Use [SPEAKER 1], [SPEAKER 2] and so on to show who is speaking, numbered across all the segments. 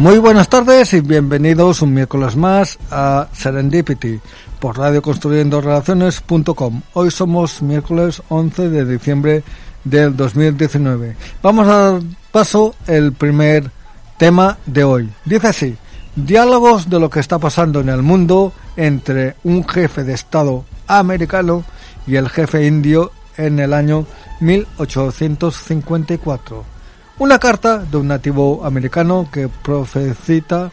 [SPEAKER 1] Muy buenas tardes y bienvenidos un miércoles más a Serendipity por radioconstruyendorelaciones.com. Hoy somos miércoles 11 de diciembre del 2019. Vamos a dar paso el primer tema de hoy. Dice así, diálogos de lo que está pasando en el mundo entre un jefe de Estado americano y el jefe indio en el año 1854 una carta de un nativo americano que profecita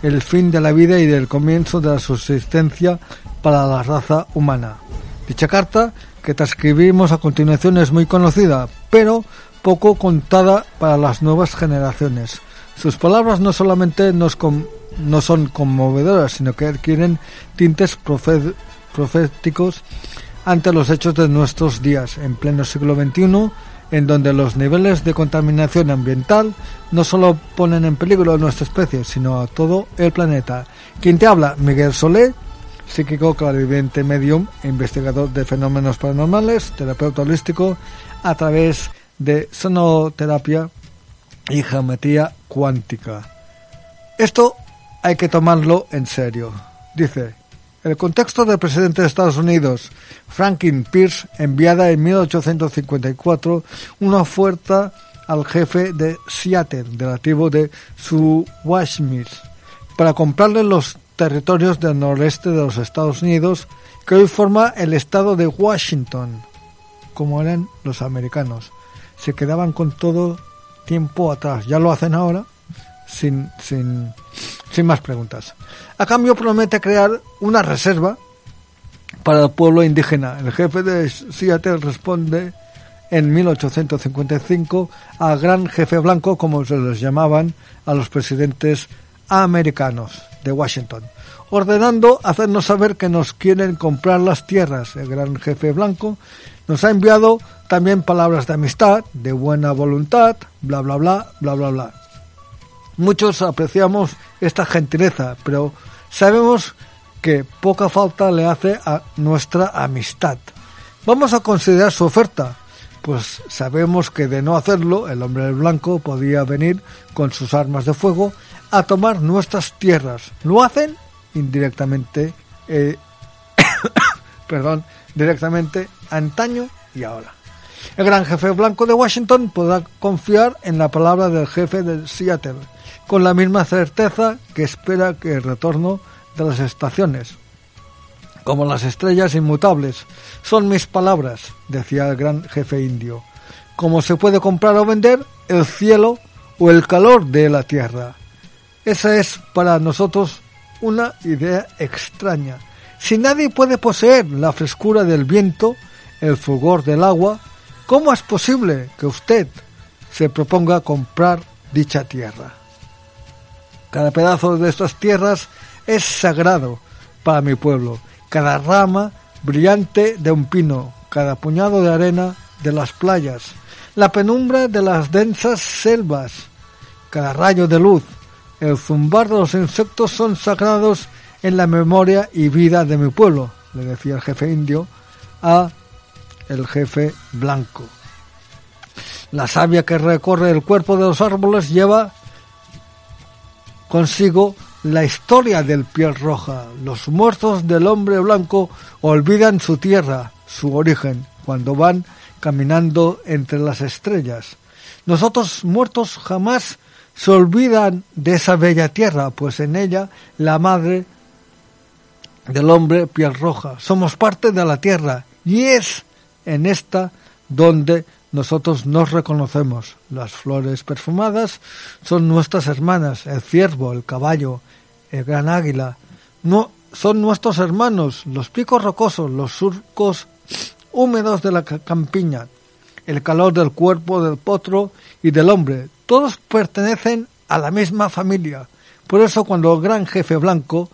[SPEAKER 1] el fin de la vida y del comienzo de la subsistencia para la raza humana. Dicha carta, que transcribimos a continuación, es muy conocida, pero poco contada para las nuevas generaciones. Sus palabras no solamente nos no son conmovedoras, sino que adquieren tintes proféticos ante los hechos de nuestros días. En pleno siglo XXI, en donde los niveles de contaminación ambiental no solo ponen en peligro a nuestra especie, sino a todo el planeta. Quien te habla, Miguel Solé, psíquico, clarividente, medium, investigador de fenómenos paranormales, terapeuta holístico, a través de sonoterapia y geometría cuántica. Esto hay que tomarlo en serio. Dice, el contexto del presidente de Estados Unidos, Franklin Pierce, enviada en 1854 una oferta al jefe de Seattle, de la tribu de Suwashmir, para comprarle los territorios del noreste de los Estados Unidos, que hoy forma el estado de Washington, como eran los americanos. Se quedaban con todo tiempo atrás. Ya lo hacen ahora, sin, sin, sin más preguntas. A cambio promete crear una reserva para el pueblo indígena. El jefe de Seattle responde en 1855 al gran jefe blanco, como se les llamaban a los presidentes americanos de Washington, ordenando hacernos saber que nos quieren comprar las tierras. El gran jefe blanco nos ha enviado también palabras de amistad, de buena voluntad, bla bla bla, bla bla bla. Muchos apreciamos esta gentileza, pero sabemos que poca falta le hace a nuestra amistad. Vamos a considerar su oferta, pues sabemos que de no hacerlo, el hombre blanco podía venir con sus armas de fuego a tomar nuestras tierras. Lo hacen indirectamente, eh, perdón, directamente antaño y ahora. El gran jefe blanco de Washington podrá confiar en la palabra del jefe de Seattle, con la misma certeza que espera que el retorno de las estaciones, como las estrellas inmutables, son mis palabras, decía el gran jefe indio, como se puede comprar o vender el cielo o el calor de la tierra. Esa es para nosotros una idea extraña. Si nadie puede poseer la frescura del viento, el fulgor del agua, ¿cómo es posible que usted se proponga comprar dicha tierra? Cada pedazo de estas tierras es sagrado para mi pueblo. Cada rama brillante de un pino, cada puñado de arena de las playas, la penumbra de las densas selvas, cada rayo de luz, el zumbar de los insectos son sagrados en la memoria y vida de mi pueblo, le decía el jefe indio a el jefe blanco. La savia que recorre el cuerpo de los árboles lleva consigo la historia del piel roja. Los muertos del hombre blanco olvidan su tierra, su origen, cuando van caminando entre las estrellas. Nosotros muertos jamás se olvidan de esa bella tierra, pues en ella la madre del hombre piel roja. Somos parte de la tierra y es en esta donde nosotros nos reconocemos. Las flores perfumadas son nuestras hermanas, el ciervo, el caballo, el gran águila. No, son nuestros hermanos, los picos rocosos, los surcos húmedos de la campiña, el calor del cuerpo del potro y del hombre. Todos pertenecen a la misma familia. Por eso cuando el gran jefe blanco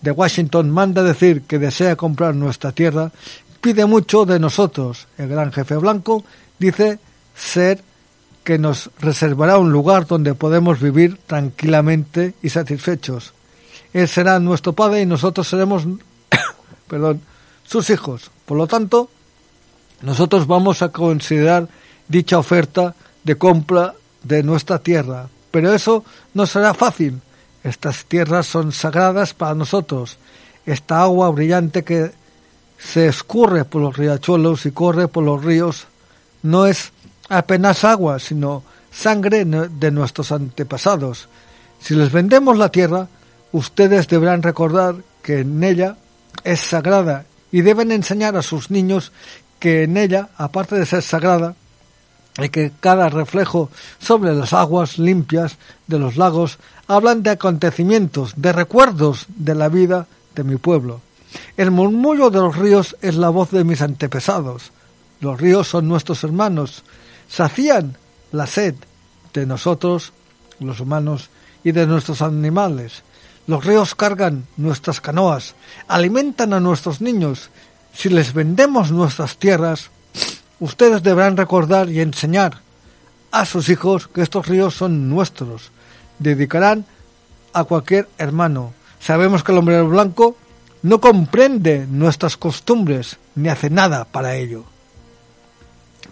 [SPEAKER 1] de Washington manda decir que desea comprar nuestra tierra, pide mucho de nosotros. El gran jefe blanco dice ser que nos reservará un lugar donde podemos vivir tranquilamente y satisfechos. Él será nuestro padre y nosotros seremos sus hijos. Por lo tanto, nosotros vamos a considerar dicha oferta de compra de nuestra tierra. Pero eso no será fácil. Estas tierras son sagradas para nosotros. Esta agua brillante que se escurre por los riachuelos y corre por los ríos no es apenas agua, sino sangre de nuestros antepasados. Si les vendemos la tierra, ustedes deberán recordar que en ella es sagrada y deben enseñar a sus niños que en ella, aparte de ser sagrada, y que cada reflejo sobre las aguas limpias de los lagos hablan de acontecimientos, de recuerdos de la vida de mi pueblo. El murmullo de los ríos es la voz de mis antepasados. Los ríos son nuestros hermanos. Sacían la sed de nosotros, los humanos, y de nuestros animales. Los ríos cargan nuestras canoas, alimentan a nuestros niños si les vendemos nuestras tierras, ustedes deberán recordar y enseñar a sus hijos que estos ríos son nuestros. Dedicarán a cualquier hermano. Sabemos que el hombre blanco no comprende nuestras costumbres ni hace nada para ello.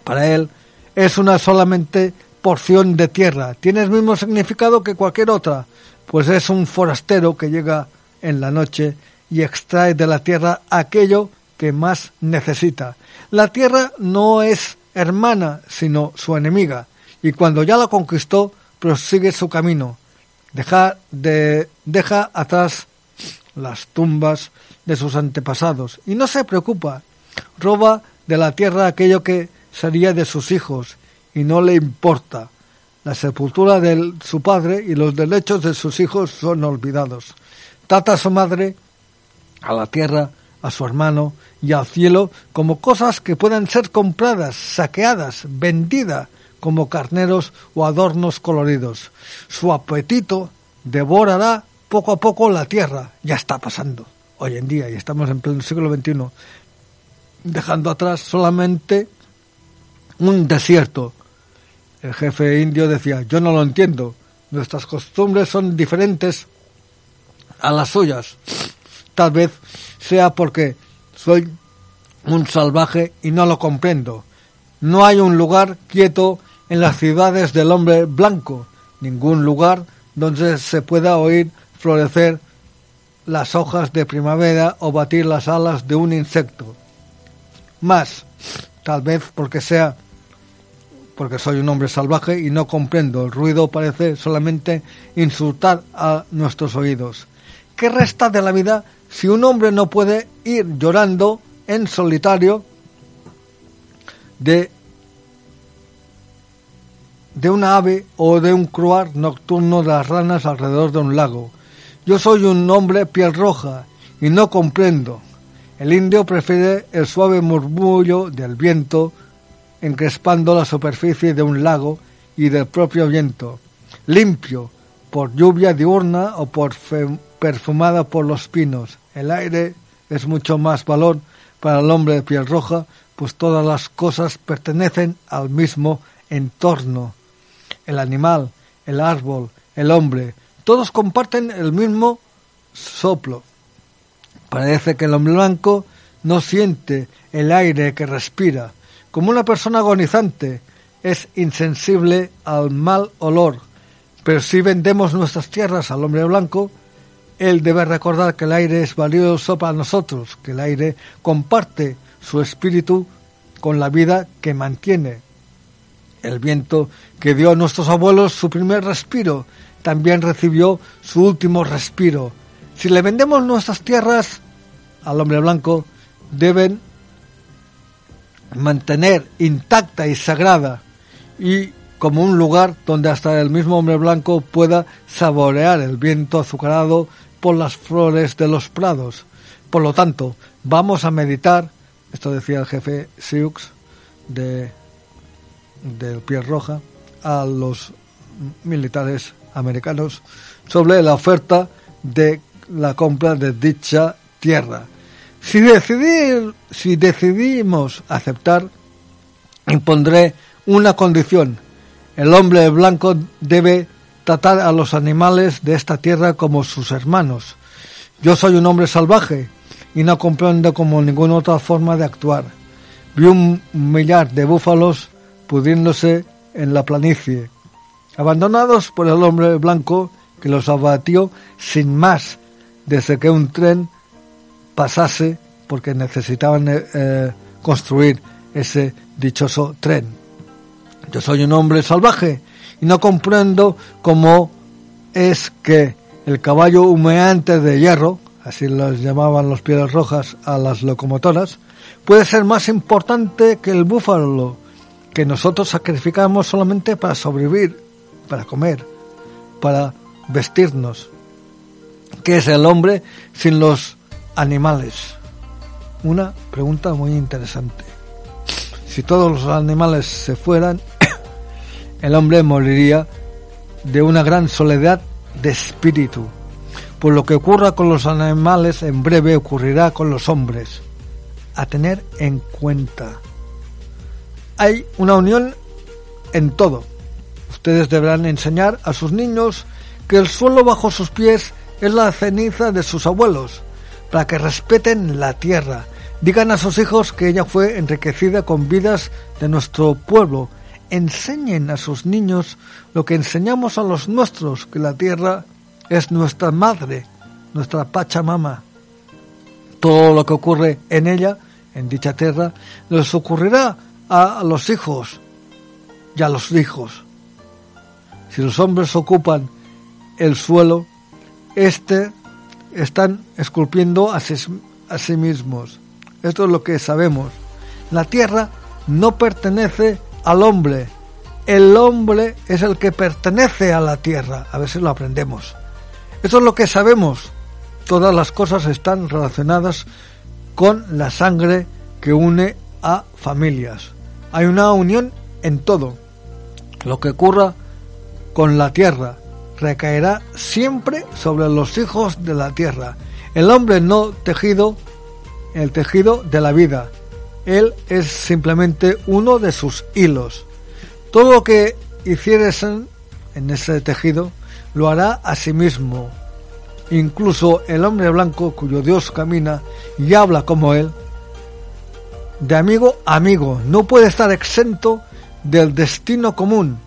[SPEAKER 1] Para él es una solamente porción de tierra. Tiene el mismo significado que cualquier otra, pues es un forastero que llega en la noche y extrae de la tierra aquello que más necesita. La tierra no es hermana, sino su enemiga, y cuando ya la conquistó, prosigue su camino. Deja, de, deja atrás las tumbas de sus antepasados y no se preocupa. Roba de la tierra aquello que sería de sus hijos y no le importa. La sepultura de su padre y los derechos de sus hijos son olvidados. Trata a su madre, a la tierra, a su hermano y al cielo como cosas que puedan ser compradas, saqueadas, vendidas como carneros o adornos coloridos. Su apetito devorará poco a poco la tierra. Ya está pasando hoy en día y estamos en pleno siglo XXI, dejando atrás solamente un desierto. El jefe indio decía, yo no lo entiendo, nuestras costumbres son diferentes a las suyas. Tal vez sea porque soy un salvaje y no lo comprendo. No hay un lugar quieto en las ciudades del hombre blanco, ningún lugar donde se pueda oír florecer las hojas de primavera o batir las alas de un insecto. Más, tal vez porque sea porque soy un hombre salvaje y no comprendo. El ruido parece solamente insultar a nuestros oídos. ¿Qué resta de la vida si un hombre no puede ir llorando en solitario de, de una ave o de un cruar nocturno de las ranas alrededor de un lago. Yo soy un hombre piel roja y no comprendo. El indio prefiere el suave murmullo del viento encrespando la superficie de un lago y del propio viento, limpio por lluvia diurna o por perfumada por los pinos. El aire es mucho más valor para el hombre de piel roja, pues todas las cosas pertenecen al mismo entorno. El animal, el árbol, el hombre, todos comparten el mismo soplo. Parece que el hombre blanco no siente el aire que respira. Como una persona agonizante, es insensible al mal olor. Pero si vendemos nuestras tierras al hombre blanco, él debe recordar que el aire es valioso para nosotros, que el aire comparte su espíritu con la vida que mantiene. El viento que dio a nuestros abuelos su primer respiro también recibió su último respiro. Si le vendemos nuestras tierras al hombre blanco, deben mantener intacta y sagrada y como un lugar donde hasta el mismo hombre blanco pueda saborear el viento azucarado por las flores de los prados. Por lo tanto, vamos a meditar, esto decía el jefe Sioux de del Piel Roja, a los militares americanos sobre la oferta de la compra de dicha tierra. Si, decidir, si decidimos aceptar, impondré una condición. El hombre blanco debe tratar a los animales de esta tierra como sus hermanos. Yo soy un hombre salvaje y no comprendo como ninguna otra forma de actuar. Vi un millar de búfalos pudriéndose en la planicie, abandonados por el hombre blanco que los abatió sin más desde que un tren pasase porque necesitaban eh, eh, construir ese dichoso tren. Yo soy un hombre salvaje y no comprendo cómo es que el caballo humeante de hierro, así los llamaban los pieles rojas a las locomotoras, puede ser más importante que el búfalo que nosotros sacrificamos solamente para sobrevivir, para comer, para vestirnos. ¿Qué es el hombre sin los animales? Una pregunta muy interesante. Si todos los animales se fueran, el hombre moriría de una gran soledad de espíritu. Por lo que ocurra con los animales, en breve ocurrirá con los hombres. A tener en cuenta. Hay una unión en todo. Ustedes deberán enseñar a sus niños que el suelo bajo sus pies es la ceniza de sus abuelos, para que respeten la tierra. Digan a sus hijos que ella fue enriquecida con vidas de nuestro pueblo. Enseñen a sus niños lo que enseñamos a los nuestros, que la tierra es nuestra madre, nuestra Pachamama. Todo lo que ocurre en ella, en dicha tierra, les ocurrirá a los hijos y a los hijos. Si los hombres ocupan el suelo, este están esculpiendo a sí, mismos. Esto es lo que sabemos. La tierra no pertenece al hombre. El hombre es el que pertenece a la tierra. A si lo aprendemos. Esto es lo que sabemos. Todas las cosas están relacionadas con la sangre que une a familias. Hay una unión en todo. Lo que ocurra con la tierra recaerá siempre sobre los hijos de la tierra. El hombre no tejido, el tejido de la vida. Él es simplemente uno de sus hilos. Todo lo que hicieres en ese tejido lo hará a sí mismo. Incluso el hombre blanco cuyo Dios camina y habla como él, de amigo a amigo, no puede estar exento del destino común.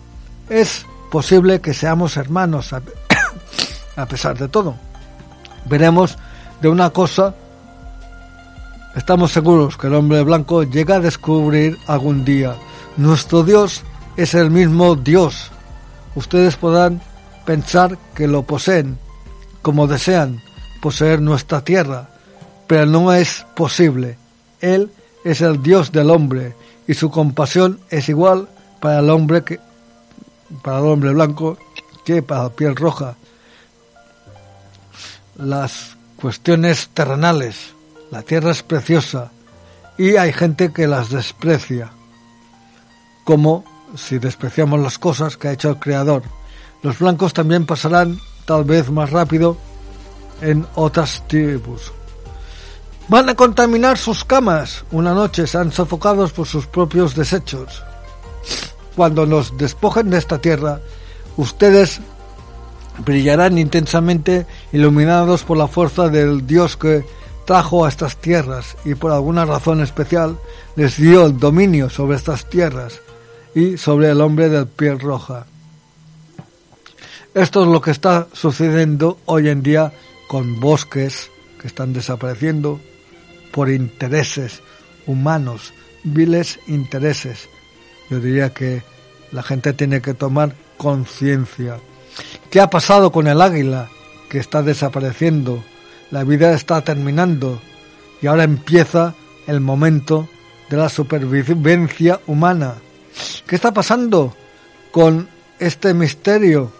[SPEAKER 1] Es posible que seamos hermanos a, pesar de todo. Veremos de una cosa, estamos seguros que el hombre blanco llega a descubrir algún día. Nuestro Dios es el mismo Dios. Ustedes podrán pensar que lo poseen, como desean poseer nuestra tierra, pero no es posible. Él es el Dios del hombre y su compasión es igual para el hombre que para el hombre blanco que para la piel roja. Las cuestiones terrenales, la tierra es preciosa y hay gente que las desprecia, como si despreciamos las cosas que ha hecho el Creador. Los blancos también pasarán tal vez más rápido en otras tribus. Van a contaminar sus camas. Una noche serán sofocados por sus propios desechos cuando nos despojen de esta tierra, ustedes brillarán intensamente iluminados por la fuerza del Dios que trajo a estas tierras y por alguna razón especial les dio el dominio sobre estas tierras y sobre el hombre de piel roja. Esto es lo que está sucediendo hoy en día con bosques que están desapareciendo por intereses humanos, viles intereses yo diría que la gente tiene que tomar conciencia. ¿Qué ha pasado con el águila que está desapareciendo? La vida está terminando y ahora empieza el momento de la supervivencia humana. ¿Qué está pasando con este misterio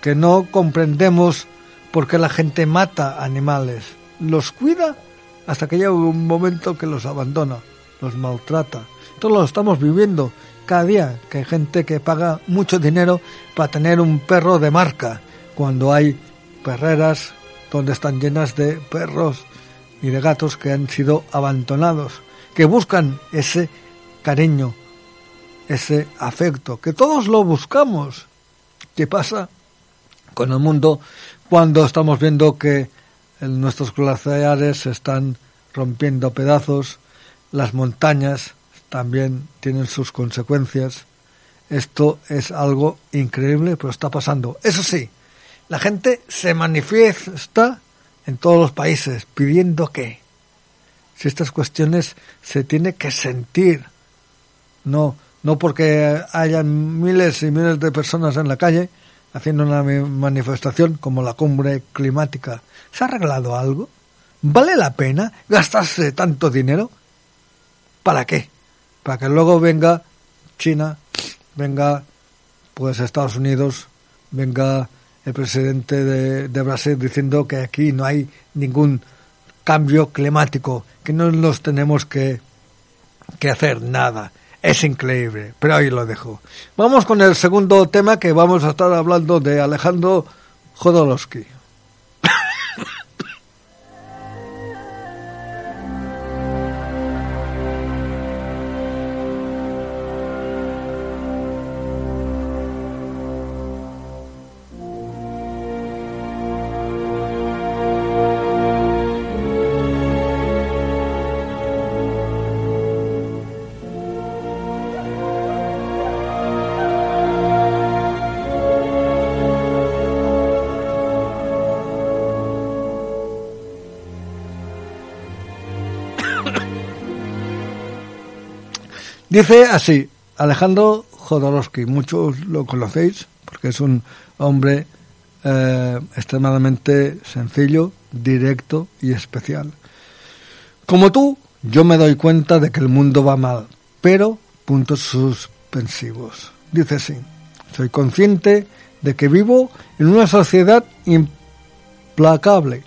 [SPEAKER 1] que no comprendemos por qué la gente mata animales? Los cuida hasta que llega un momento que los abandona, los maltrata. Todos lo estamos viviendo cada día, que hay gente que paga mucho dinero para tener un perro de marca, cuando hay perreras donde están llenas de perros y de gatos que han sido abandonados, que buscan ese cariño, ese afecto, que todos lo buscamos. ¿Qué pasa con el mundo cuando estamos viendo que nuestros glaciares se están rompiendo pedazos, las montañas también tienen sus consecuencias. Esto es algo increíble, pero está pasando. Eso sí, la gente se manifiesta en todos los países pidiendo que si estas cuestiones se tiene que sentir no no porque hayan miles y miles de personas en la calle haciendo una manifestación como la cumbre climática se ha arreglado algo vale la pena gastarse tanto dinero para qué para que luego venga China venga pues Estados Unidos venga el presidente de, Brasil diciendo que aquí no hay ningún cambio climático, que no nos tenemos que, que hacer nada. Es increíble, pero ahí lo dejo. Vamos con el segundo tema que vamos a estar hablando de Alejandro Jodorowsky. Dice así, Alejandro Jodorowsky, muchos lo conocéis porque es un hombre eh, extremadamente sencillo, directo y especial. Como tú, yo me doy cuenta de que el mundo va mal, pero puntos suspensivos. Dice así, soy consciente de que vivo en una sociedad implacable,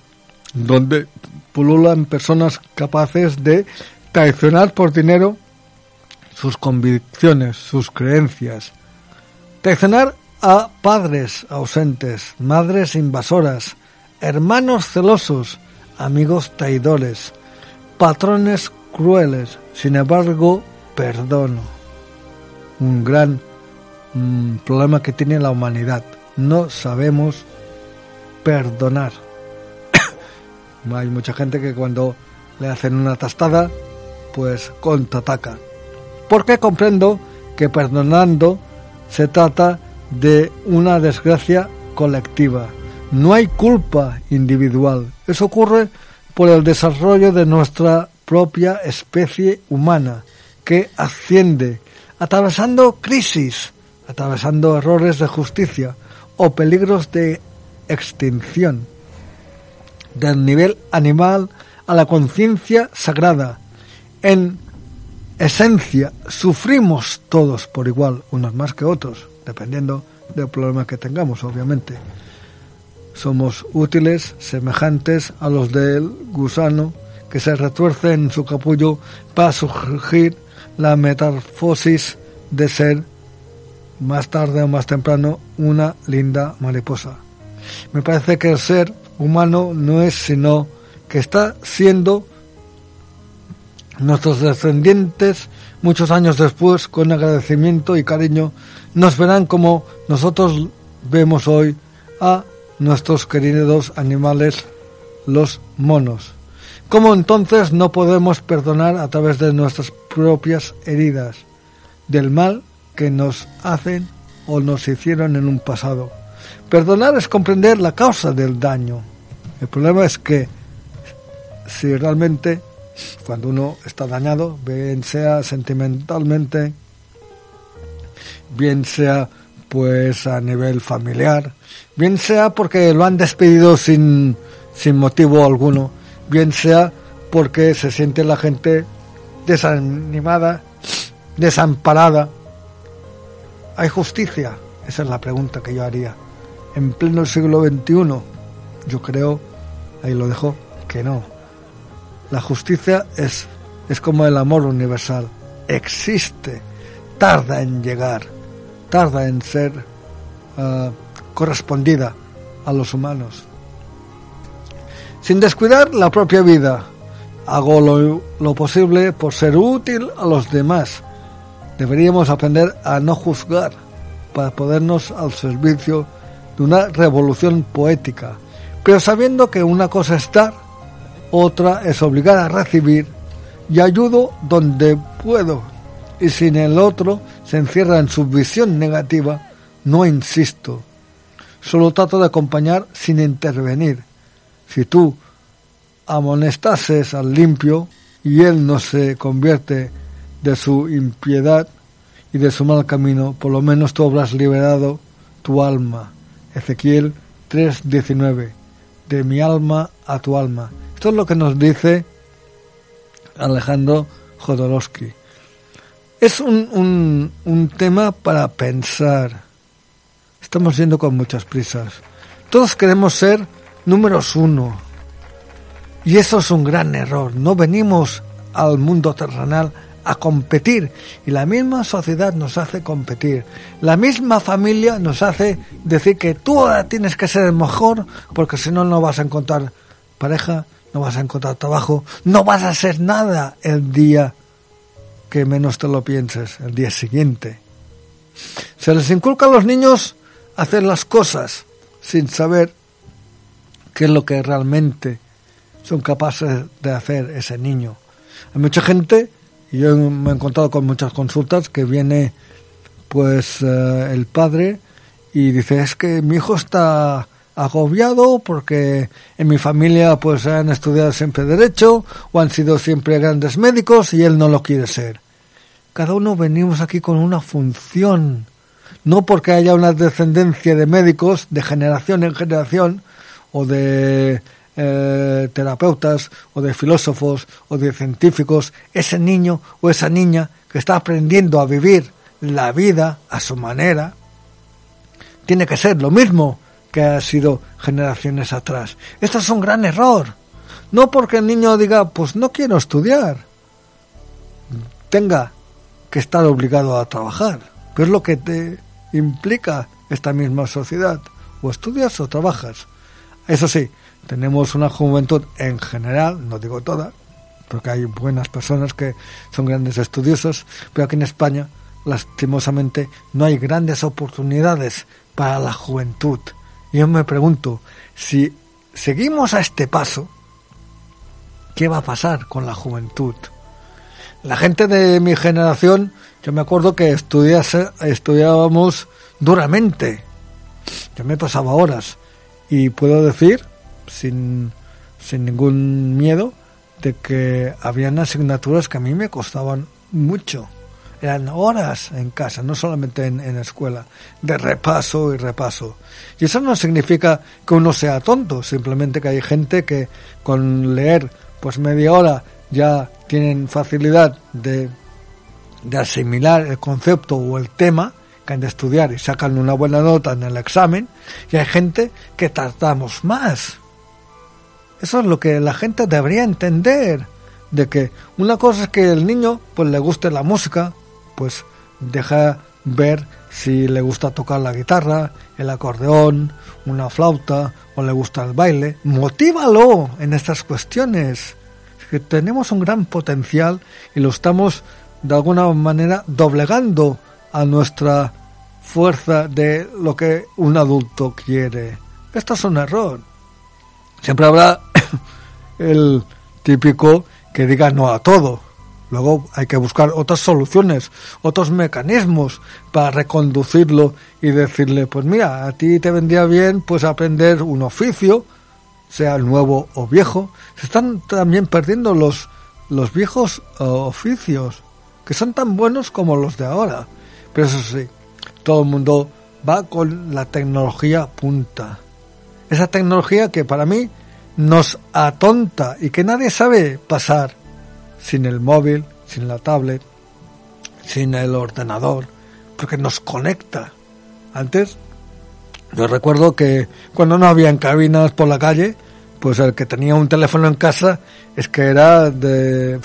[SPEAKER 1] donde pululan personas capaces de traicionar por dinero sus convicciones, sus creencias. Traicionar a padres ausentes, madres invasoras, hermanos celosos, amigos traidores, patrones crueles. Sin embargo, perdono. Un gran mm, problema que tiene la humanidad. No sabemos perdonar. Hay mucha gente que cuando le hacen una tastada, pues contraataca porque comprendo que perdonando se trata de una desgracia colectiva. No hay culpa individual. Eso ocurre por el desarrollo de nuestra propia especie humana, que asciende, atravesando crisis, atravesando errores de justicia o peligros de extinción, del nivel animal a la conciencia sagrada, en esencia sufrimos todos por igual, unos más que otros, dependiendo del problema que tengamos, obviamente. Somos útiles, semejantes a los del gusano que se retuerce en su capullo para surgir la metamorfosis de ser, más tarde o más temprano, una linda mariposa. Me parece que el ser humano no es sino que está siendo Nuestros descendientes, muchos años después, con agradecimiento y cariño, nos verán como nosotros vemos hoy a nuestros queridos animales, los monos. ¿Cómo entonces no podemos perdonar a través de nuestras propias heridas del mal que nos hacen o nos hicieron en un pasado? Perdonar es comprender la causa del daño. El problema es que si realmente cuando uno está dañado, bien sea sentimentalmente, bien sea pues a nivel familiar, bien sea porque lo han despedido sin, sin motivo alguno, bien sea porque se siente la gente desanimada, desamparada. ¿Hay justicia? Esa es la pregunta que yo haría. En pleno siglo XXI, yo creo, ahí lo dejo, que no. La justicia es, es como el amor universal. Existe, tarda en llegar, tarda en ser ah, correspondida a los humanos. Sin descuidar la propia vida, hago lo, lo posible por ser útil a los demás. Deberíamos aprender a no juzgar para podernos al servicio de una revolución poética, pero sabiendo que una cosa es dar, otra es obligar a recibir y ayudo donde puedo, y si el otro se encierra en su visión negativa, no insisto, solo trato de acompañar sin intervenir. Si tú amonestases al limpio y él no se convierte de su impiedad y de su mal camino, por lo menos tú habrás liberado tu alma. Ezequiel 3:19, de mi alma a tu alma. Esto es lo que nos dice Alejandro Jodorowsky. Es un, un, tema para pensar. Estamos yendo con muchas prisas. Todos queremos ser números uno. Y eso es un gran error. No venimos al mundo terrenal a competir y la misma sociedad nos hace competir. La misma familia nos hace decir que tú ahora tienes que ser el mejor porque si no no vas a encontrar pareja, no vas a encontrar trabajo, no vas a hacer nada el día que menos te lo pienses, el día siguiente. Se les inculca a los niños hacer las cosas sin saber qué es lo que realmente son capaces de hacer ese niño. Hay mucha gente y yo me he encontrado con muchas consultas que viene pues eh, el padre y dice es que mi hijo está agobiado porque en mi familia pues han estudiado siempre derecho o han sido siempre grandes médicos y él no lo quiere ser. Cada uno venimos aquí con una función, no porque haya una descendencia de médicos de generación en generación o de eh, terapeutas o de filósofos o de científicos, ese niño o esa niña que está aprendiendo a vivir la vida a su manera, tiene que ser lo mismo que ha sido generaciones atrás. Esto es un gran error. No porque el niño diga, pues no quiero estudiar, tenga que estar obligado a trabajar, que es lo que te implica esta misma sociedad. O estudias o trabajas. Eso sí, tenemos una juventud en general, no digo toda, porque hay buenas personas que son grandes estudiosos, pero aquí en España, lastimosamente, no hay grandes oportunidades para la juventud. Yo me pregunto, si seguimos a este paso, ¿qué va a pasar con la juventud? La gente de mi generación, yo me acuerdo que estudiábamos duramente. Yo me pasaba horas. Y puedo decir sin, sin ningún miedo de que habían asignaturas que a mí me costaban mucho. Eran horas en casa, no solamente en, en escuela, de repaso y repaso. Y eso no significa que uno sea tonto, simplemente que hay gente que con leer pues media hora ya tienen facilidad de, de asimilar el concepto o el tema que han de estudiar y sacan una buena nota en el examen, y hay gente que tardamos más eso es lo que la gente debería entender, de que una cosa es que el niño pues le guste la música, pues deja ver si le gusta tocar la guitarra, el acordeón, una flauta o le gusta el baile. Motívalo en estas cuestiones. que tenemos un gran potencial y lo estamos de alguna manera doblegando a nuestra fuerza de lo que un adulto quiere. Esto es un error. Siempre habrá el típico que diga no a todo. Luego hay que buscar otras soluciones, otros mecanismos para reconducirlo y decirle, pues mira, a ti te vendría bien pues aprender un oficio, sea nuevo o viejo. Se están también perdiendo los, los viejos eh, oficios, que son tan buenos como los de ahora. Pero eso sí, todo el mundo va con la tecnología punta. Esa tecnología que para mí nos atonta y que nadie sabe pasar sin el móvil, sin la tablet, sin el ordenador, porque nos conecta. Antes, yo recuerdo que cuando no habían cabinas por la calle, pues el que tenía un teléfono en casa es que era de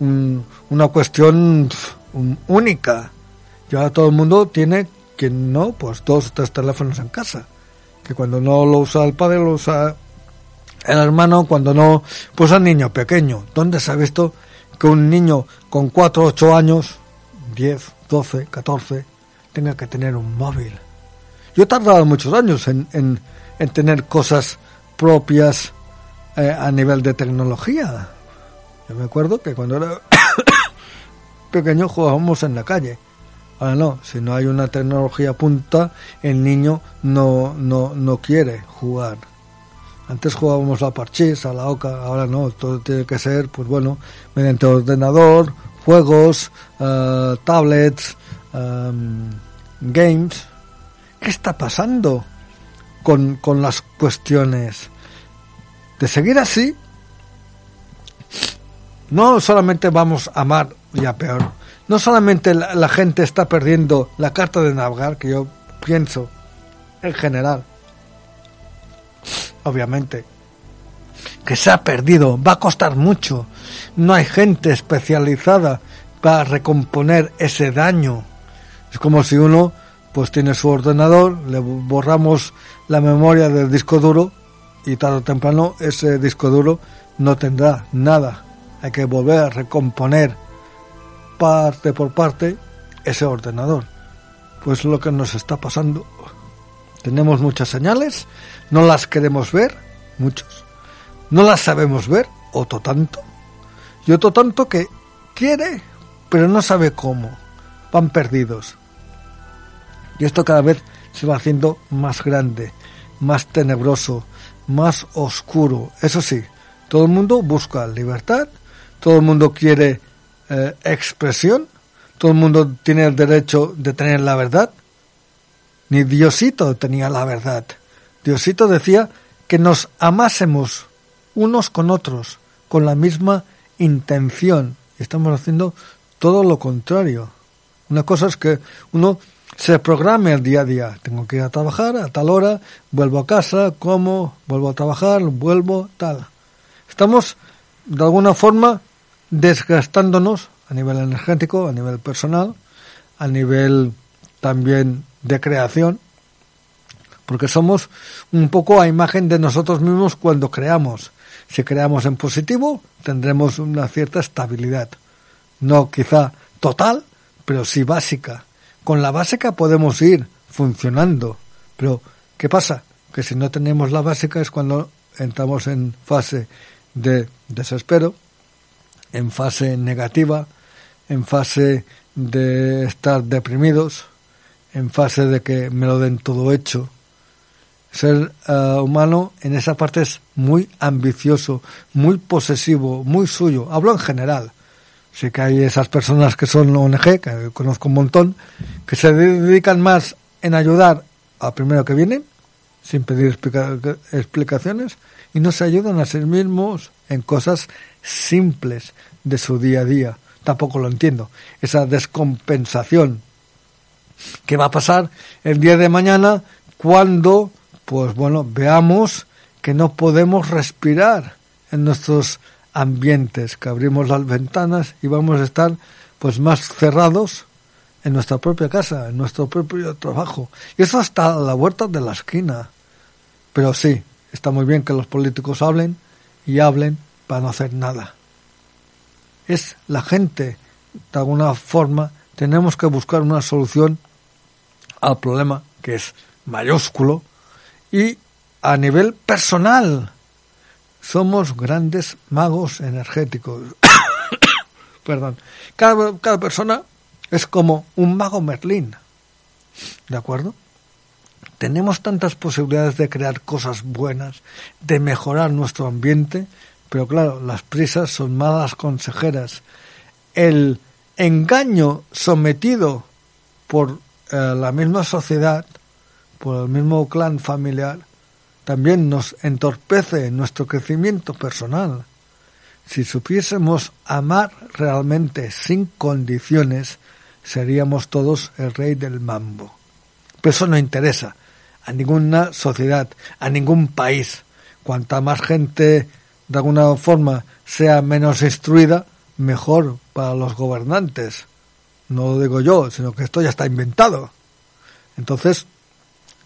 [SPEAKER 1] una cuestión única. Ya todo el mundo tiene, quien no, pues dos o tres teléfonos en casa. Que cuando no lo usa el padre, lo usa el hermano, cuando no, pues el niño pequeño. ¿Dónde se ha visto que un niño con 4 o 8 años, 10, 12, 14, tenga que tener un móvil? Yo he tardado muchos años en, en, en tener cosas propias eh, a nivel de tecnología. Yo me acuerdo que cuando era pequeño jugábamos en la calle. Ahora no, si no hay una tecnología punta, el niño no, no, no quiere jugar. Antes jugábamos a parchís, a la oca, ahora no, todo tiene que ser, pues bueno, mediante ordenador, juegos, uh, tablets, um, games. ¿Qué está pasando con, con las cuestiones? De seguir así, no solamente vamos a amar y a peor, no solamente la, la gente está perdiendo la carta de navegar, que yo pienso en general, obviamente, que se ha perdido, va a costar mucho. No hay gente especializada para recomponer ese daño. Es como si uno pues tiene su ordenador, le borramos la memoria del disco duro y tarde o temprano ese disco duro no tendrá nada. Hay que volver a recomponer parte por parte ese ordenador. Pues lo que nos está pasando. Tenemos muchas señales, no las queremos ver, muchos. No las sabemos ver, otro tanto. Y otro tanto que quiere, pero no sabe cómo. Van perdidos. Y esto cada vez se va haciendo más grande, más tenebroso, más oscuro. Eso sí, todo el mundo busca libertad, todo el mundo quiere eh, expresión, todo el mundo tiene el derecho de tener la verdad. Ni Diosito tenía la verdad. Diosito decía que nos amásemos unos con otros, con la misma intención. Y estamos haciendo todo lo contrario. Una cosa es que uno se programe el día a día. Tengo que ir a trabajar a tal hora, vuelvo a casa, como, vuelvo a trabajar, vuelvo, tal. Estamos, de alguna forma, desgastándonos a nivel energético, a nivel personal, a nivel también de creación, porque somos un poco a imagen de nosotros mismos cuando creamos. Si creamos en positivo, tendremos una cierta estabilidad. No quizá total, pero sí básica. Con la básica podemos ir funcionando, pero ¿qué pasa? Que si no tenemos la básica es cuando entramos en fase de desespero, en fase negativa, en fase de estar deprimidos, en fase de que me lo den todo hecho. Ser eh, humano en esa parte es muy ambicioso, muy posesivo, muy suyo. Hablo en general. Sé que hay esas personas que son ONG, que conozco un montón, que se dedican más en ayudar al primero que viene, sin pedir explicaciones, y no se ayudan a sí mismos en cosas simples de su día a día. Tampoco lo entiendo. Esa descompensación que va a pasar el día de mañana cuando, pues bueno, veamos que no podemos respirar en nuestros ambientes, que abrimos las ventanas y vamos a estar pues más cerrados en nuestra propia casa, en nuestro propio trabajo. Y eso hasta la vuelta de la esquina. Pero sí, está muy bien que los políticos hablen y hablen para no hacer nada. Es la gente, de alguna forma, tenemos que buscar una solución al problema que es mayúsculo y a nivel personal somos grandes magos energéticos. Perdón. Cada, cada persona es como un mago Merlín. ¿De acuerdo? Tenemos tantas posibilidades de crear cosas buenas, de mejorar nuestro ambiente, pero claro, las prisas son malas consejeras. El engaño sometido por eh, la misma sociedad, por el mismo clan familiar, también nos entorpece nuestro crecimiento personal. Si supiésemos amar realmente sin condiciones, seríamos todos el rey del mambo. Pero eso no interesa a ninguna sociedad, a ningún país. Cuanta más gente de alguna forma sea menos instruida, mejor para los gobernantes. No lo digo yo, sino que esto ya está inventado. Entonces,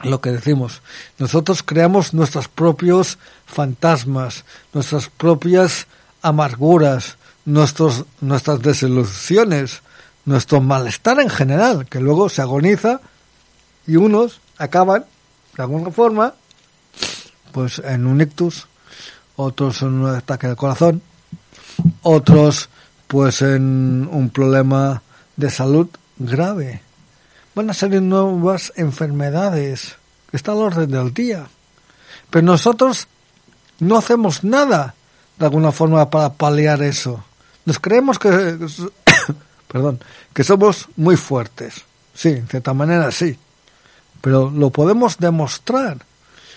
[SPEAKER 1] lo que decimos, nosotros creamos nuestros propios fantasmas, nuestras propias amarguras, nuestros, nuestras desilusiones, nuestro malestar en general, que luego se agoniza y unos acaban, de alguna forma, pues en un ictus, otros en un ataque de corazón, otros pues en un problema de salud grave. Van a salir nuevas enfermedades. Está al orden del día. Pero nosotros no hacemos nada de alguna forma para paliar eso. Nos creemos que perdón, que somos muy fuertes. Sí, en cierta manera sí. Pero lo podemos demostrar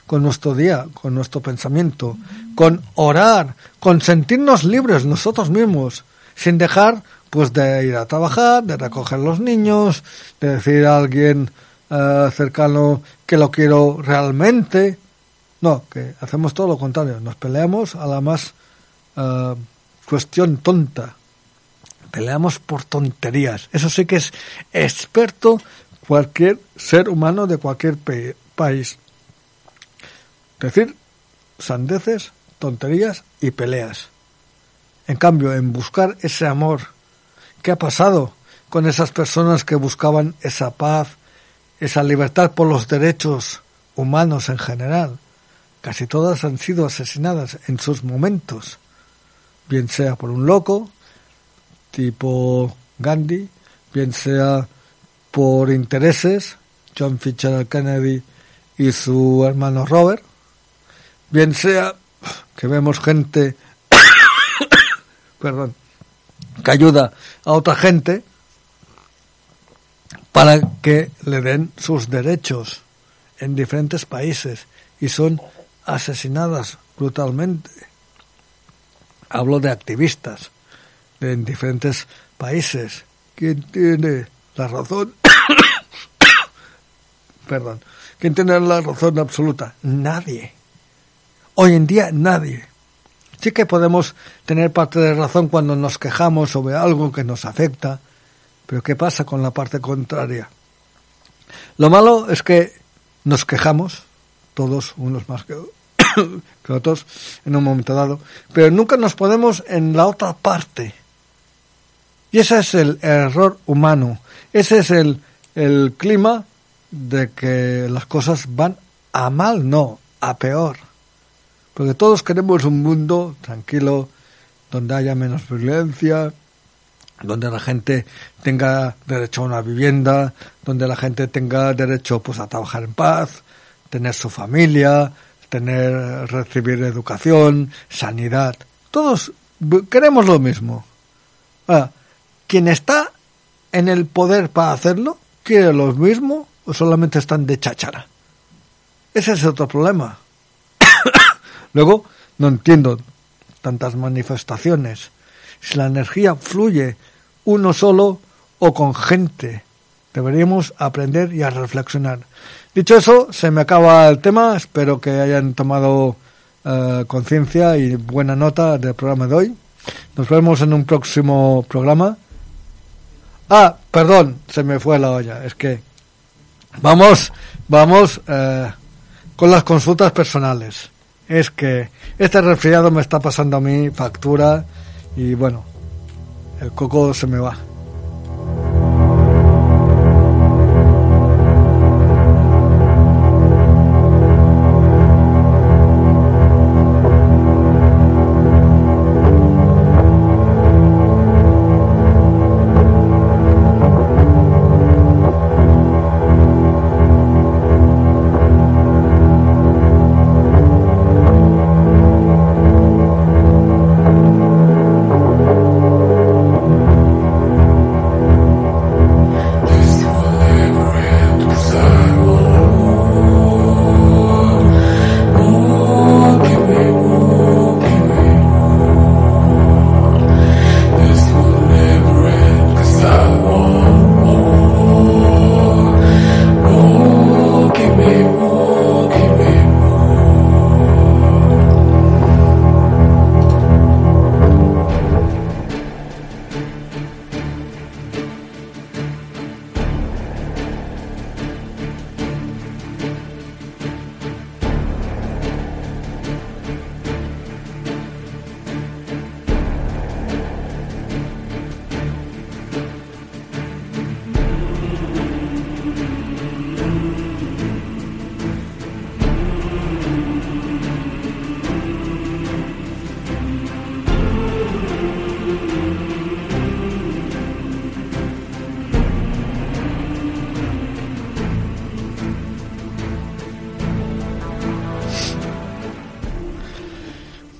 [SPEAKER 1] con nuestro día, con nuestro pensamiento, con orar, con sentirnos libres nosotros mismos, sin dejar pues de ir a trabajar, de recoger los niños, de decir a alguien eh, cercano que lo quiero realmente. No, que hacemos todo lo contrario, nos peleamos a la más eh, cuestión tonta. Peleamos por tonterías. Eso sí que es experto cualquier ser humano de cualquier país. Decir sandeces, tonterías y peleas. En cambio, en buscar ese amor, ¿qué ha pasado con esas personas que buscaban esa paz, esa libertad por los derechos humanos en general? Casi todas han sido asesinadas en sus momentos, bien sea por un loco, tipo Gandhi, bien sea por intereses, John Fitzgerald Kennedy y su hermano Robert, bien sea que vemos gente perdón, que ayuda a otra gente para que le den sus derechos en diferentes países y son asesinadas brutalmente. Hablo de activistas en diferentes países. ¿Quién tiene la razón? Perdón. ¿Quién tiene la razón absoluta? Nadie. Hoy en día nadie. Sí que podemos tener parte de razón cuando nos quejamos sobre algo que nos afecta, pero ¿qué pasa con la parte contraria? Lo malo es que nos quejamos, todos, unos más que, otros, en un momento dado, pero nunca nos podemos en la otra parte. Y ese es el error humano, ese es el, el clima de que las cosas van a mal, no, a peor. Porque todos queremos un mundo tranquilo, donde haya menos violencia, donde la gente tenga derecho a una vivienda, donde la gente tenga derecho pues a trabajar en paz, tener su familia, tener recibir educación, sanidad. Todos queremos lo mismo. Ah, quien está en el poder para hacerlo quiere lo mismo o solamente están de cháchara. Ese es otro problema. Luego, no entiendo tantas manifestaciones. Si la energía fluye uno solo o con gente, deberíamos aprender y a reflexionar. Dicho eso, se me acaba el tema. Espero que hayan tomado eh, conciencia y buena nota del programa de hoy. Nos vemos en un próximo programa. Ah, perdón, se me fue la olla. Es que vamos, vamos eh, con las consultas personales es que este resfriado me está pasando a mí factura y bueno, el coco se me va.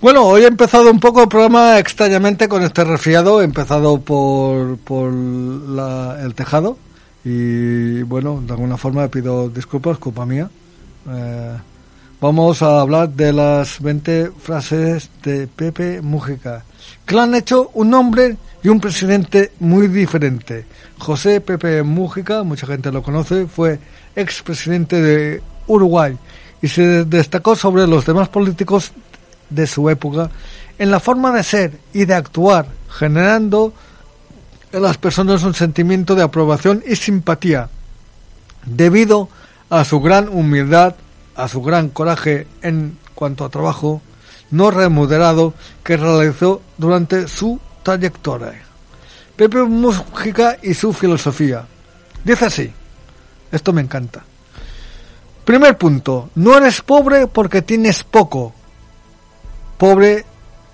[SPEAKER 1] Bueno, hoy he empezado un poco el programa extrañamente con este resfriado. He empezado por, por el tejado. Y bueno, de alguna forma pido disculpas, culpa mía. Eh, vamos a hablar de las 20 frases de Pepe Mújica, que le han hecho un hombre y un presidente muy diferente. José Pepe Mújica, mucha gente lo conoce, fue expresidente de Uruguay y se destacó sobre los demás políticos de su época en la forma de ser y de actuar, generando en las personas un sentimiento de aprobación y simpatía, debido a su gran humildad, a su gran coraje en cuanto a trabajo no remunerado que realizó durante su trayectoria. Pepe Mújica y su filosofía. Dice así, esto me encanta. Primer punto, no eres pobre porque tienes poco, pobre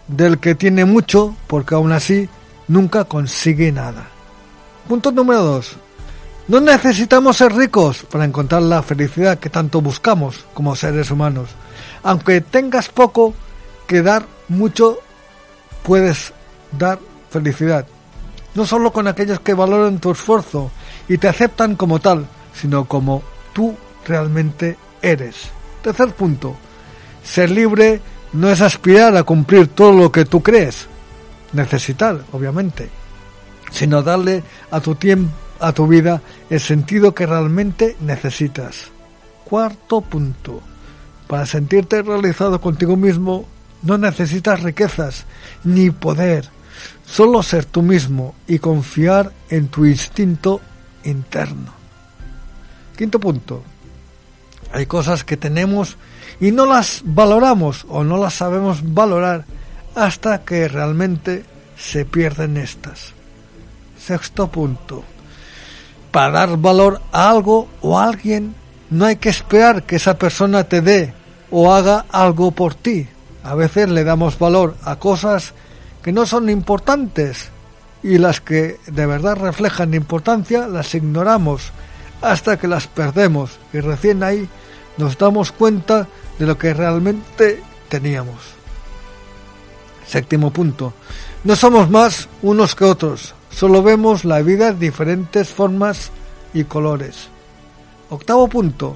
[SPEAKER 1] del que tiene mucho, porque aún así nunca consigue nada. Punto número dos. No necesitamos ser ricos para encontrar la felicidad que tanto buscamos como seres humanos. Aunque tengas poco que dar, mucho puedes dar felicidad. No solo con aquellos que valoran tu esfuerzo y te aceptan como tal, sino como tú realmente eres. Tercer punto. Ser libre no es aspirar a cumplir todo lo que tú crees, necesitar, obviamente, sino darle a tu tiempo, a tu vida, el sentido que realmente necesitas. Cuarto punto. Para sentirte realizado contigo mismo, no necesitas riquezas ni poder, solo ser tú mismo y confiar en tu instinto interno. Quinto punto. Hay cosas que tenemos y no las valoramos o no las sabemos valorar hasta que realmente se pierden estas. Sexto punto. Para dar valor a algo o a alguien no hay que esperar que esa persona te dé o haga algo por ti. A veces le damos valor a cosas que no son importantes y las que de verdad reflejan importancia las ignoramos hasta que las perdemos y recién ahí nos damos cuenta de lo que realmente teníamos. Séptimo punto. No somos más unos que otros, solo vemos la vida en diferentes formas y colores. Octavo punto.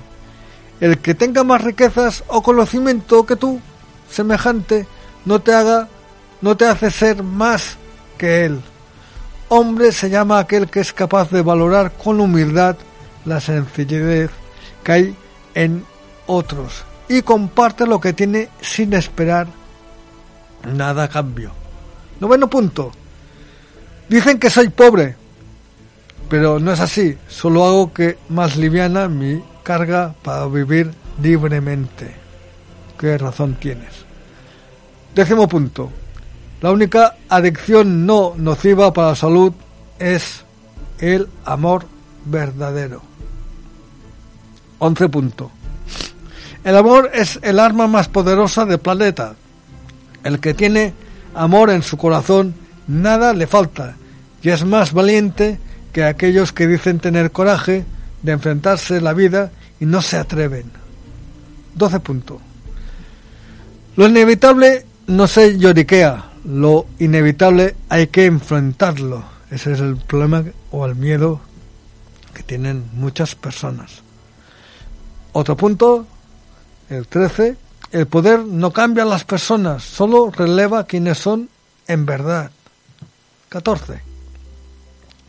[SPEAKER 1] El que tenga más riquezas o conocimiento que tú, semejante, no te haga, no te hace ser más que él. Hombre se llama aquel que es capaz de valorar con humildad la sencillez que hay en otros y comparte lo que tiene sin esperar nada a cambio. Noveno punto. Dicen que soy pobre, pero no es así. Solo hago que más liviana mi carga para vivir libremente. ¿Qué razón tienes? Décimo punto. La única adicción no nociva para la salud es el amor verdadero. Once punto. El amor es el arma más poderosa del planeta. El que tiene amor en su corazón, nada le falta y es más valiente que aquellos que dicen tener coraje de enfrentarse a la vida y no se atreven. 12 puntos. Lo inevitable no se lloriquea, lo inevitable hay que enfrentarlo. Ese es el problema o el miedo que tienen muchas personas. Otro punto, el 13, el poder no cambia a las personas, solo releva quienes son en verdad. 14.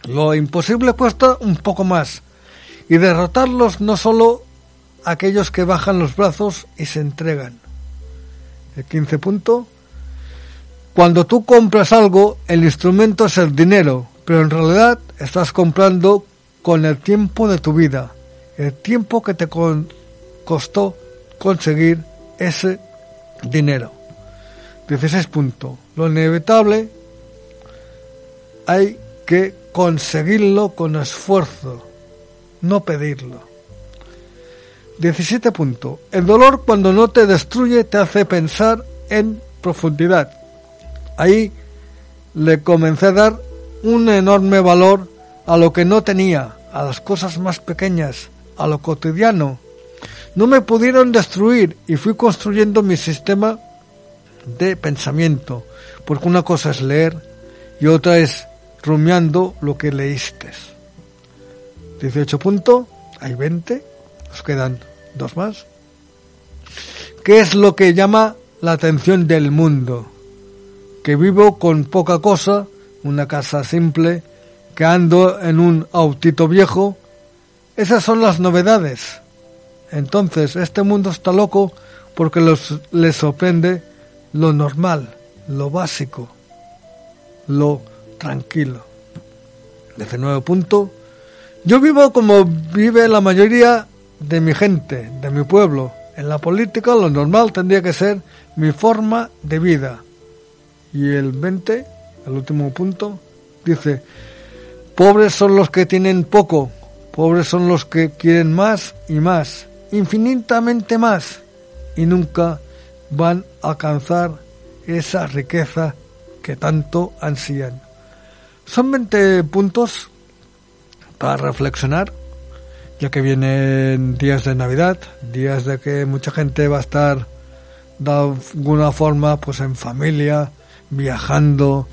[SPEAKER 1] Lo imposible cuesta un poco más y derrotarlos no solo aquellos que bajan los brazos y se entregan. El 15 punto. Cuando tú compras algo, el instrumento es el dinero, pero en realidad estás comprando con el tiempo de tu vida, el tiempo que te costó conseguir ese dinero. 16 punto. Lo inevitable hay que conseguirlo con esfuerzo, no pedirlo. 17 punto. El dolor cuando no te destruye te hace pensar en profundidad. Ahí le comencé a dar un enorme valor a lo que no tenía, a las cosas más pequeñas, a lo cotidiano, no me pudieron destruir y fui construyendo mi sistema de pensamiento, porque una cosa es leer y otra es rumiando lo que leíste. 18 puntos, hay 20, nos quedan dos más. ¿Qué es lo que llama la atención del mundo? Que vivo con poca cosa, una casa simple, que ando en un autito viejo. Esas son las novedades. Entonces, este mundo está loco porque les sorprende lo normal, lo básico, lo tranquilo. nuevo punto. Yo vivo como vive la mayoría de mi gente, de mi pueblo. En la política lo normal tendría que ser mi forma de vida. Y el 20, el último punto, dice, pobres son los que tienen poco, pobres son los que quieren más y más, infinitamente más, y nunca van a alcanzar esa riqueza que tanto ansían. Son 20 puntos para reflexionar, ya que vienen días de Navidad, días de que mucha gente va a estar de alguna forma pues en familia, viajando,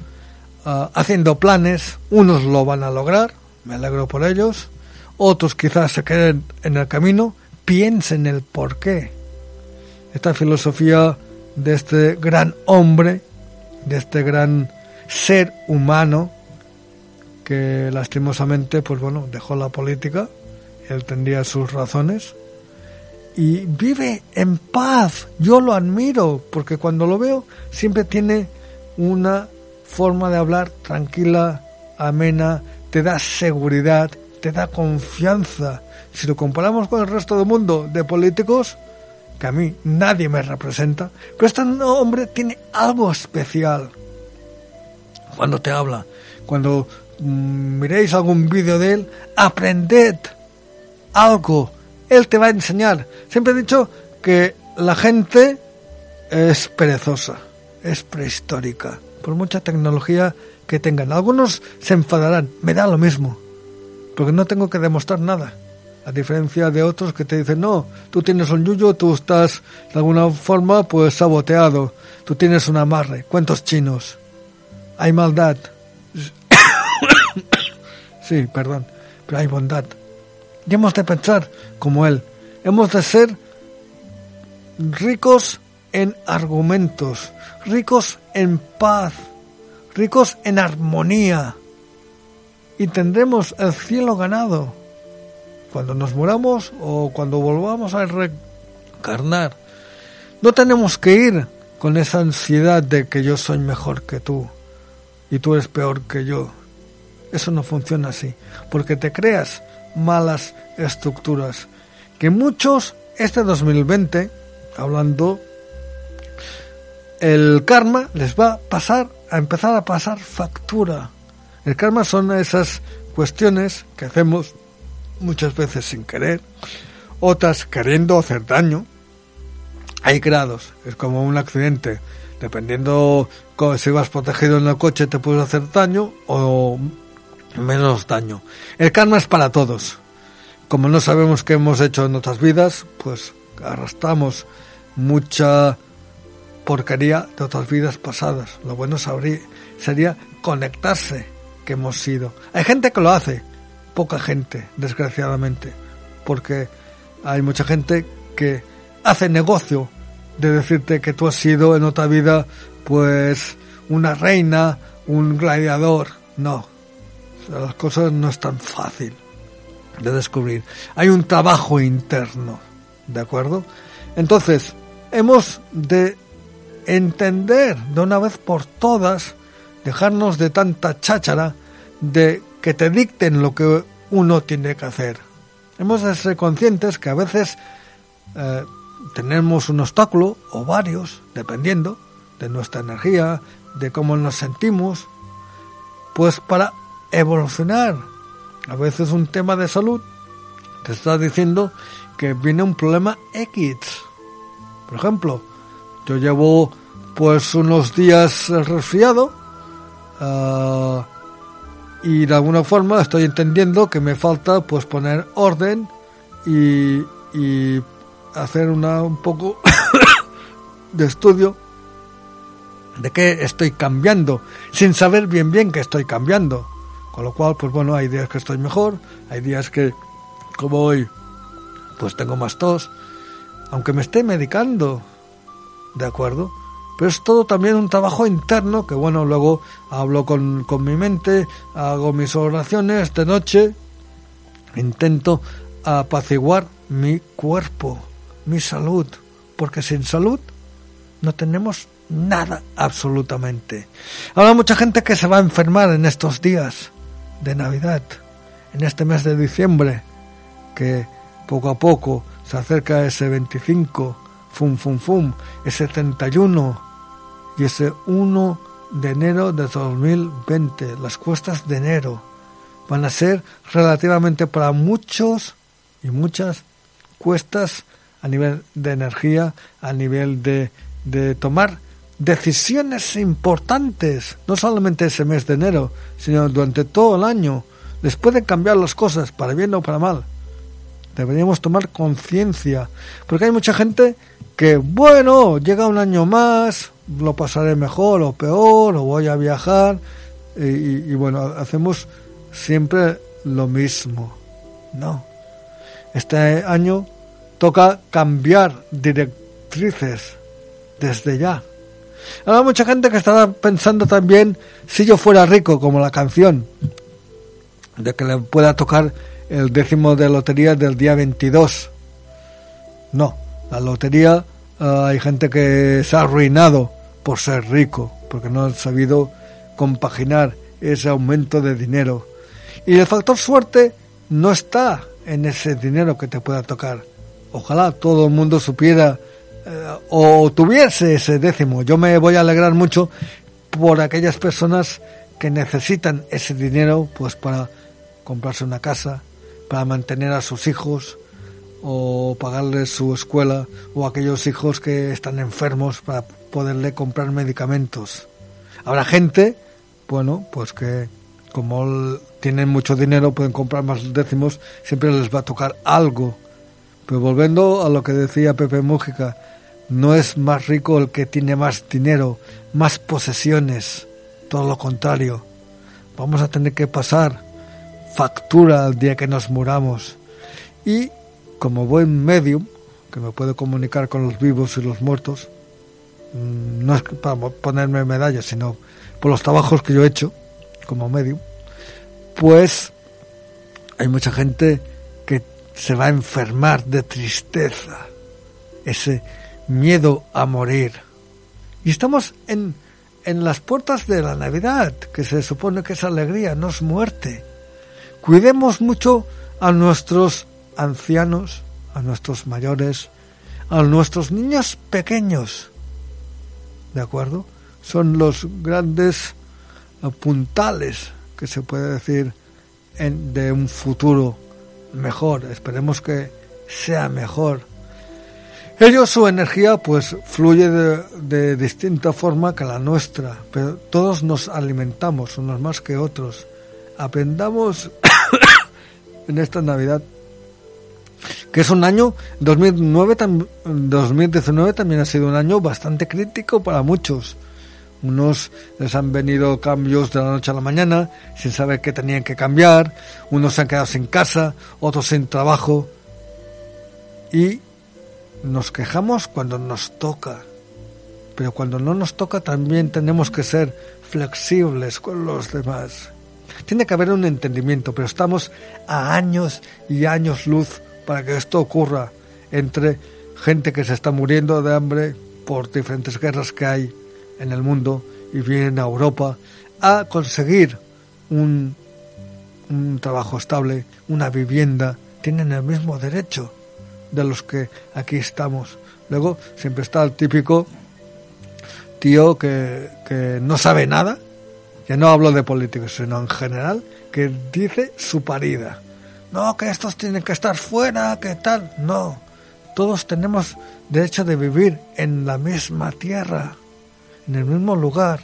[SPEAKER 1] ah, haciendo planes, unos lo van a lograr, me alegro por ellos, otros quizás se queden en el camino, piensen el por qué. Esta filosofía de este gran hombre, de este gran ser humano, que lastimosamente, pues bueno, dejó la política, él tendría sus razones, y vive en paz. Yo lo admiro, porque cuando lo veo siempre tiene una forma de hablar tranquila, amena, te da seguridad, te da confianza. Si lo comparamos con el resto del mundo de políticos, que a mí nadie me representa, pero este hombre tiene algo especial cuando te habla. Cuando mm, miréis algún vídeo de él, aprended algo. Él te va a enseñar. Siempre he dicho que la gente es perezosa, es prehistórica, por mucha tecnología que tengan. Algunos se enfadarán, me da lo mismo, porque no tengo que demostrar nada. A diferencia de otros que te dicen, no, tú tienes un yuyo, tú estás de alguna forma pues saboteado, tú tienes un amarre, cuentos chinos, hay maldad. sí, perdón, pero hay bondad. Y hemos de pensar como él, hemos de ser ricos en argumentos, ricos en paz, ricos en armonía, y tendremos el cielo ganado cuando nos muramos o cuando volvamos a reencarnar. No tenemos que ir con esa ansiedad de que yo soy mejor que tú y tú eres peor que yo. Eso no funciona así, porque te creas malas estructuras. Que muchos, este 2020, hablando, el karma les va a pasar, a empezar a pasar factura. El karma son esas cuestiones que hacemos muchas veces sin querer, otras queriendo hacer daño. Hay grados, es como un accidente. Dependiendo si vas protegido en el coche te puedes hacer daño o menos daño. El karma es para todos. Como no sabemos qué hemos hecho en otras vidas, pues arrastramos mucha porquería de otras vidas pasadas. Lo bueno sería conectarse que hemos sido. Hay gente que lo hace, poca gente, desgraciadamente, porque hay mucha gente que hace negocio de decirte que tú has sido en otra vida pues una reina, un gladiador. No, las cosas no es tan fácil de descubrir. Hay un trabajo interno, ¿de acuerdo? Entonces, hemos de entender de una vez por todas, dejarnos de tanta cháchara, de que te dicten lo que uno tiene que hacer. Hemos de ser conscientes que a veces eh, tenemos un obstáculo o varios, dependiendo de nuestra energía, de cómo nos sentimos, pues para evolucionar. A veces un tema de salud te está diciendo que viene un problema X. Por ejemplo, yo llevo pues unos días resfriado, uh, y de alguna forma estoy entendiendo que me falta pues poner orden y, y hacer una un poco de estudio de qué estoy cambiando, sin saber bien bien que estoy cambiando. Con lo cual, pues bueno, hay días que estoy mejor, hay días que, como hoy, pues tengo más tos, aunque me esté medicando, ¿de acuerdo? Pero es todo también un trabajo interno que, bueno, luego hablo con, con mi mente, hago mis oraciones de noche, intento apaciguar mi cuerpo, mi salud, porque sin salud no tenemos nada absolutamente. Habrá mucha gente que se va a enfermar en estos días de Navidad, en este mes de diciembre, que poco a poco se acerca ese 25, fum, fum, fum, ese 31 y ese 1 de enero de 2020, las cuestas de enero, van a ser relativamente para muchos y muchas cuestas a nivel de energía, a nivel de, de tomar decisiones importantes, no solamente ese mes de enero, sino durante todo el año. Les pueden cambiar las cosas, para bien o para mal. Deberíamos tomar conciencia, porque hay mucha gente que, bueno, llega un año más, lo pasaré mejor o peor, o voy a viajar, y, y bueno, hacemos siempre lo mismo. No. Este año toca cambiar directrices desde ya. Habrá mucha gente que estará pensando también si yo fuera rico, como la canción, de que le pueda tocar el décimo de lotería del día 22. No, la lotería uh, hay gente que se ha arruinado por ser rico, porque no han sabido compaginar ese aumento de dinero. Y el factor suerte no está en ese dinero que te pueda tocar. Ojalá todo el mundo supiera eh, o tuviese ese décimo. Yo me voy a alegrar mucho por aquellas personas que necesitan ese dinero pues para comprarse una casa, para mantener a sus hijos o pagarles su escuela o aquellos hijos que están enfermos para poderle comprar medicamentos. Habrá gente, bueno, pues que como tienen mucho dinero, pueden comprar más décimos, siempre les va a tocar algo. Pero volviendo a lo que decía Pepe Mújica, no es más rico el que tiene más dinero, más posesiones, todo lo contrario. Vamos a tener que pasar factura al día que nos muramos. Y como buen medium, que me puedo comunicar con los vivos y los muertos, mm, no es para ponerme medallas, sino por los trabajos que yo he hecho como medium, pues hay mucha gente que se va a enfermar de tristeza. Ese miedo a morir. Y estamos en, en las puertas de la Navidad, que se supone que es alegría, no es muerte. Cuidemos mucho a nuestros ancianos, a nuestros mayores, a nuestros niños pequeños. ¿De acuerdo? Son los grandes puntales que se puede decir en, de un futuro mejor. Esperemos que sea mejor ellos su energía pues fluye de, distinta forma que la nuestra, pero todos nos alimentamos, unos más que otros. Aprendamos en esta Navidad que es un año 2009 2019 también ha sido un año bastante crítico para muchos. Unos les han venido cambios de la noche a la mañana sin saber qué tenían que cambiar, unos se han quedado sin casa, otros sin trabajo y nos quejamos cuando nos toca, pero cuando no nos toca también tenemos que ser flexibles con los demás. Tiene que haber un entendimiento, pero estamos a años y años luz para que esto ocurra entre gente que se está muriendo de hambre por diferentes guerras que hay en el mundo y vienen a Europa a conseguir un, un trabajo estable, una vivienda, tienen el mismo derecho de los que aquí estamos. Luego siempre está el típico tío que, que no sabe nada, que no hablo de políticos, sino en general, que dice su parida. No, que estos tienen que estar fuera, que tal. No, todos tenemos derecho de vivir en la misma tierra, en el mismo lugar.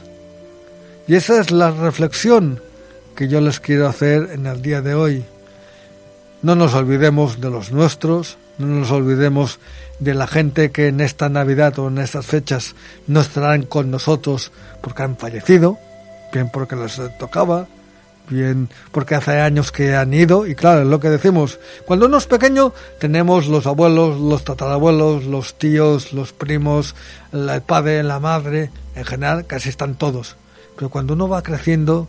[SPEAKER 1] Y esa es la reflexión que yo les quiero hacer en el día de hoy. No nos olvidemos de los nuestros, no nos olvidemos de la gente que en esta Navidad o en estas fechas no estarán con nosotros porque han fallecido, bien porque les tocaba, bien porque hace años que han ido y claro, es lo que decimos, cuando uno es pequeño tenemos los abuelos, los tatarabuelos, los tíos, los primos, el padre, la madre, en general casi están todos, pero cuando uno va creciendo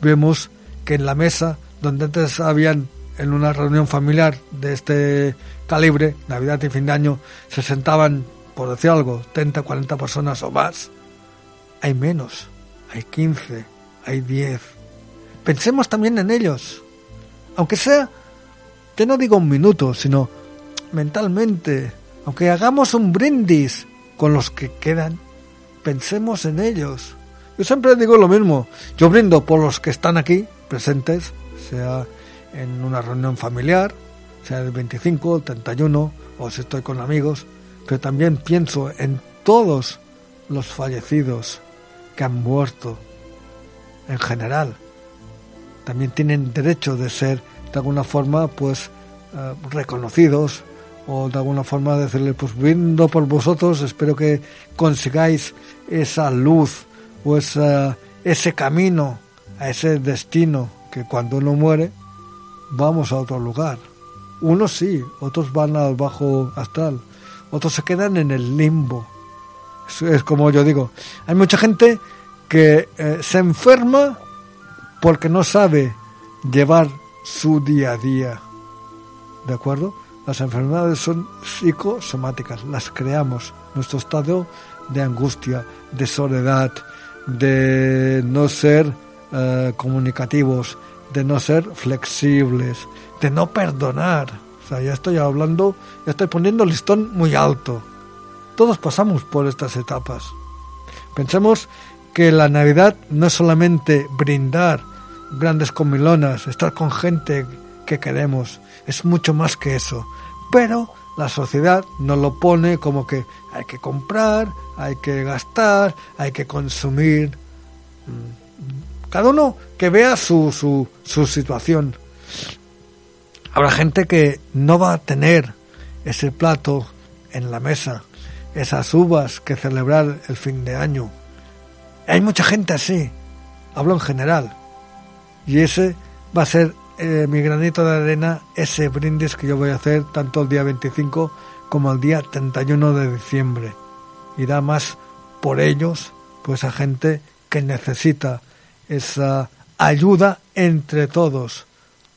[SPEAKER 1] vemos que en la mesa donde antes habían en una reunión familiar de este calibre, Navidad y fin de año, se sentaban, por decir algo, 30, 40 personas o más. Hay menos, hay 15, hay 10. Pensemos también en ellos. Aunque sea, ya no digo un minuto, sino mentalmente. Aunque hagamos un brindis con los que quedan, pensemos en ellos. Yo siempre digo lo mismo. Yo brindo por los que están aquí presentes, sea en una reunión familiar, sea el 25, el 31 o si estoy con amigos, pero también pienso en todos los fallecidos que han muerto en general. También tienen derecho de ser de alguna forma pues eh, reconocidos o de alguna forma decirle pues viendo por vosotros espero que consigáis esa luz o ese camino a ese destino que cuando uno muere vamos a otro lugar unos sí, otros van al bajo astral, otros se quedan en el limbo. Es, como yo digo, hay mucha gente que eh, se enferma porque no sabe llevar su día a día. ¿De acuerdo? Las enfermedades son psicosomáticas, las creamos. Nuestro estado de angustia, de soledad, de no ser eh, comunicativos, de no ser flexibles, de no perdonar. O sea, ya estoy hablando, ya estoy poniendo listón muy alto. Todos pasamos por estas etapas. Pensemos que la Navidad no es solamente brindar grandes comilonas, estar con gente que queremos, es mucho más que eso. Pero la sociedad nos lo pone como que hay que comprar, hay que gastar, hay que consumir. Mm. Cada uno que vea su, su, su situación. Habrá gente que no va a tener ese plato en la mesa, esas uvas que celebrar el fin de año. Hay mucha gente así, hablo en general. Y ese va a ser eh, mi granito de arena, ese brindis que yo voy a hacer tanto el día 25 como el día 31 de diciembre. Irá más por ellos, pues a gente que necesita esa ayuda entre todos.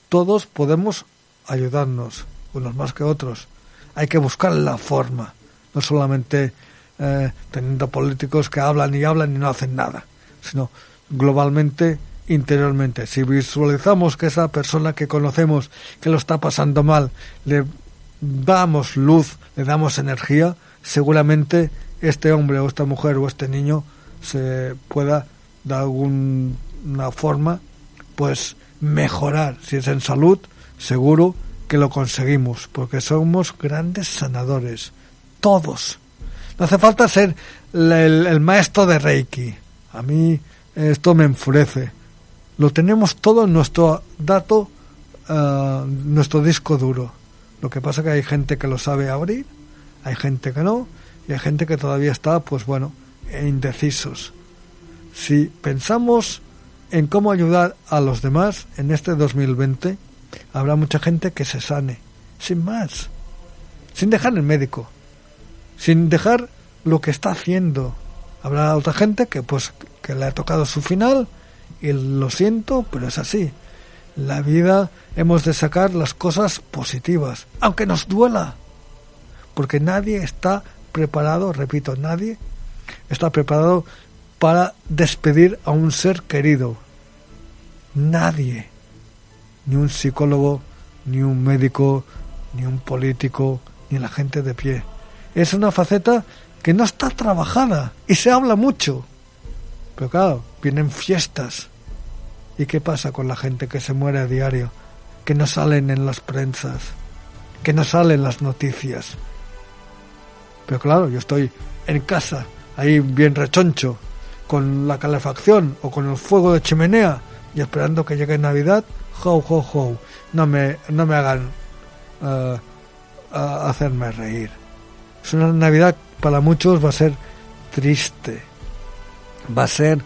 [SPEAKER 1] Todos podemos ayudarnos, unos más que otros. Hay que buscar la forma, no solamente eh, teniendo políticos que hablan y hablan y no hacen nada, sino globalmente, interiormente. Si visualizamos que esa persona que conocemos que lo está pasando mal, le damos luz, le damos energía, seguramente este hombre o esta mujer o este niño se pueda de alguna forma pues mejorar si es en salud seguro que lo conseguimos, porque somos grandes sanadores, todos. No hace falta ser el, maestro de Reiki. A mí esto me enfurece. Lo tenemos todo en nuestro dato, uh, nuestro disco duro. Lo que pasa que hay gente que lo sabe abrir, hay gente que no, y hay gente que todavía está, pues bueno, indecisos. Si pensamos en cómo ayudar a los demás en este 2020, habrá mucha gente que se sane, sin más, sin dejar el médico, sin dejar lo que está haciendo. Habrá otra gente que pues que le ha tocado su final y lo siento, pero es así. La vida hemos de sacar las cosas positivas, aunque nos duela, porque nadie está preparado, repito, nadie está preparado para despedir a un ser querido. Nadie ni un psicólogo, ni un médico, ni un político, ni la gente de pie. Es una faceta que no está trabajada y se habla mucho. Pero claro, vienen fiestas. ¿Y qué pasa con la gente que se muere a diario? Que no salen en las prensas, que no salen las noticias. Pero claro, yo estoy en casa, ahí bien rechoncho, con la calefacción o con el fuego de chimenea y esperando que llegue Navidad ho, ho, ho. No me, no me hagan a hacerme reír. Es una Navidad para muchos va a ser triste, va a ser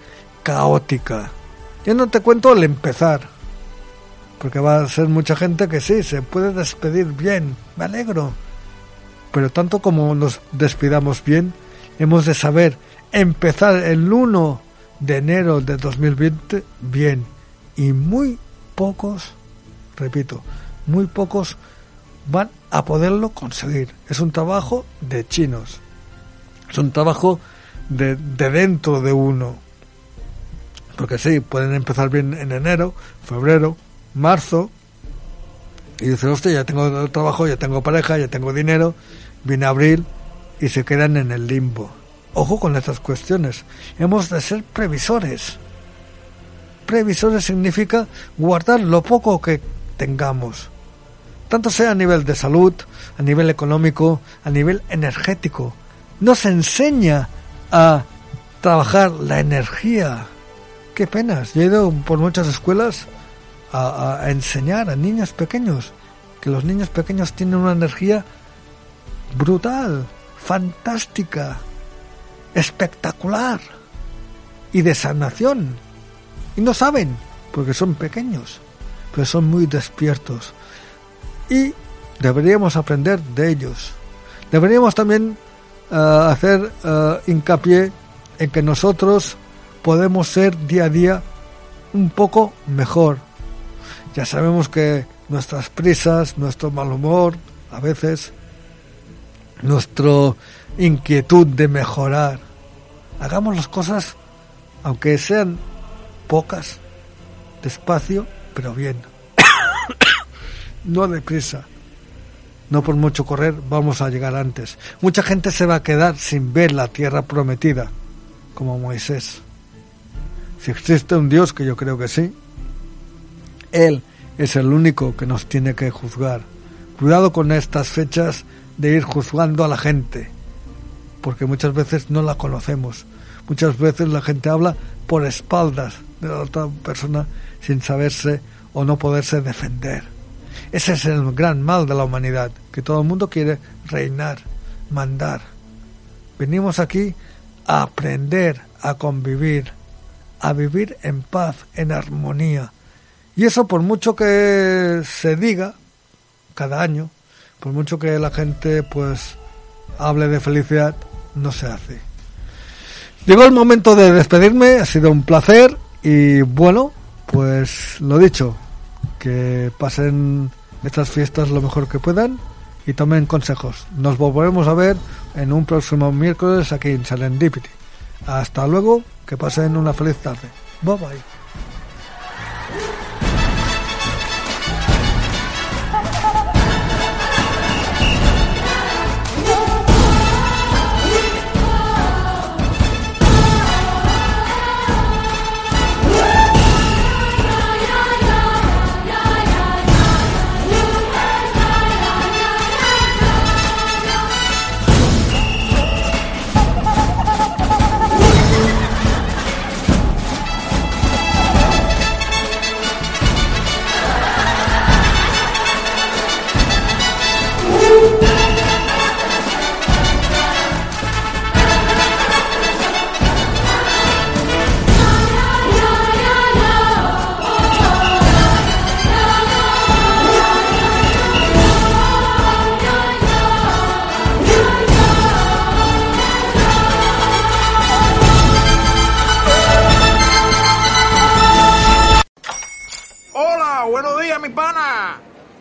[SPEAKER 1] caótica. Ya no te cuento el empezar, porque va a ser mucha gente que sí, se puede despedir bien, me alegro. Pero tanto como nos despidamos bien, hemos de saber empezar el 1 de enero de 2020 bien. Y muy pocos, repito, muy pocos van a poderlo conseguir. Es un trabajo de chinos. Es un trabajo de, de dentro de uno. Porque sí, pueden empezar bien en enero, febrero, marzo. Y dicen, hostia, ya tengo trabajo, ya tengo pareja, ya tengo dinero. Viene abril y se quedan en el limbo. Ojo con estas cuestiones. Hemos de ser previsores. Previsores significa guardar lo poco que tengamos. Tanto sea a nivel de salud, a nivel económico, a nivel energético. Nos enseña a trabajar la energía. Qué penas. Yo he ido por muchas escuelas a, enseñar a niños pequeños que los niños pequeños tienen una energía brutal, fantástica, espectacular y de sanación. Y no saben, porque son pequeños, pero son muy despiertos. Y deberíamos aprender de ellos. Deberíamos también uh, hacer uh, hincapié en que nosotros podemos ser día a día un poco mejor. Ya sabemos que nuestras prisas, nuestro mal humor, a veces, nuestra inquietud de mejorar, hagamos las cosas, aunque sean pocas, despacio, pero bien. no deprisa. No por mucho correr vamos a llegar antes. Mucha gente se va a quedar sin ver la tierra prometida, como Moisés. Si existe un Dios, que yo creo que sí, Él es el único que nos tiene que juzgar. Cuidado con estas fechas de ir juzgando a la gente, porque muchas veces no la conocemos. Muchas veces la gente habla por espaldas de la otra persona sin saberse o no poderse defender. Ese es el gran mal de la humanidad, que todo el mundo quiere reinar, mandar. Venimos aquí a aprender a convivir, a vivir en paz, en armonía. Y eso por mucho que se diga cada año, por mucho que la gente pues hable de felicidad, no se hace. Llegó el momento de despedirme, ha sido un placer y bueno, pues lo dicho, que pasen estas fiestas lo mejor que puedan y tomen consejos. Nos volveremos a ver en un próximo miércoles aquí en Serendipity. Hasta luego, que pasen una feliz tarde. Bye bye.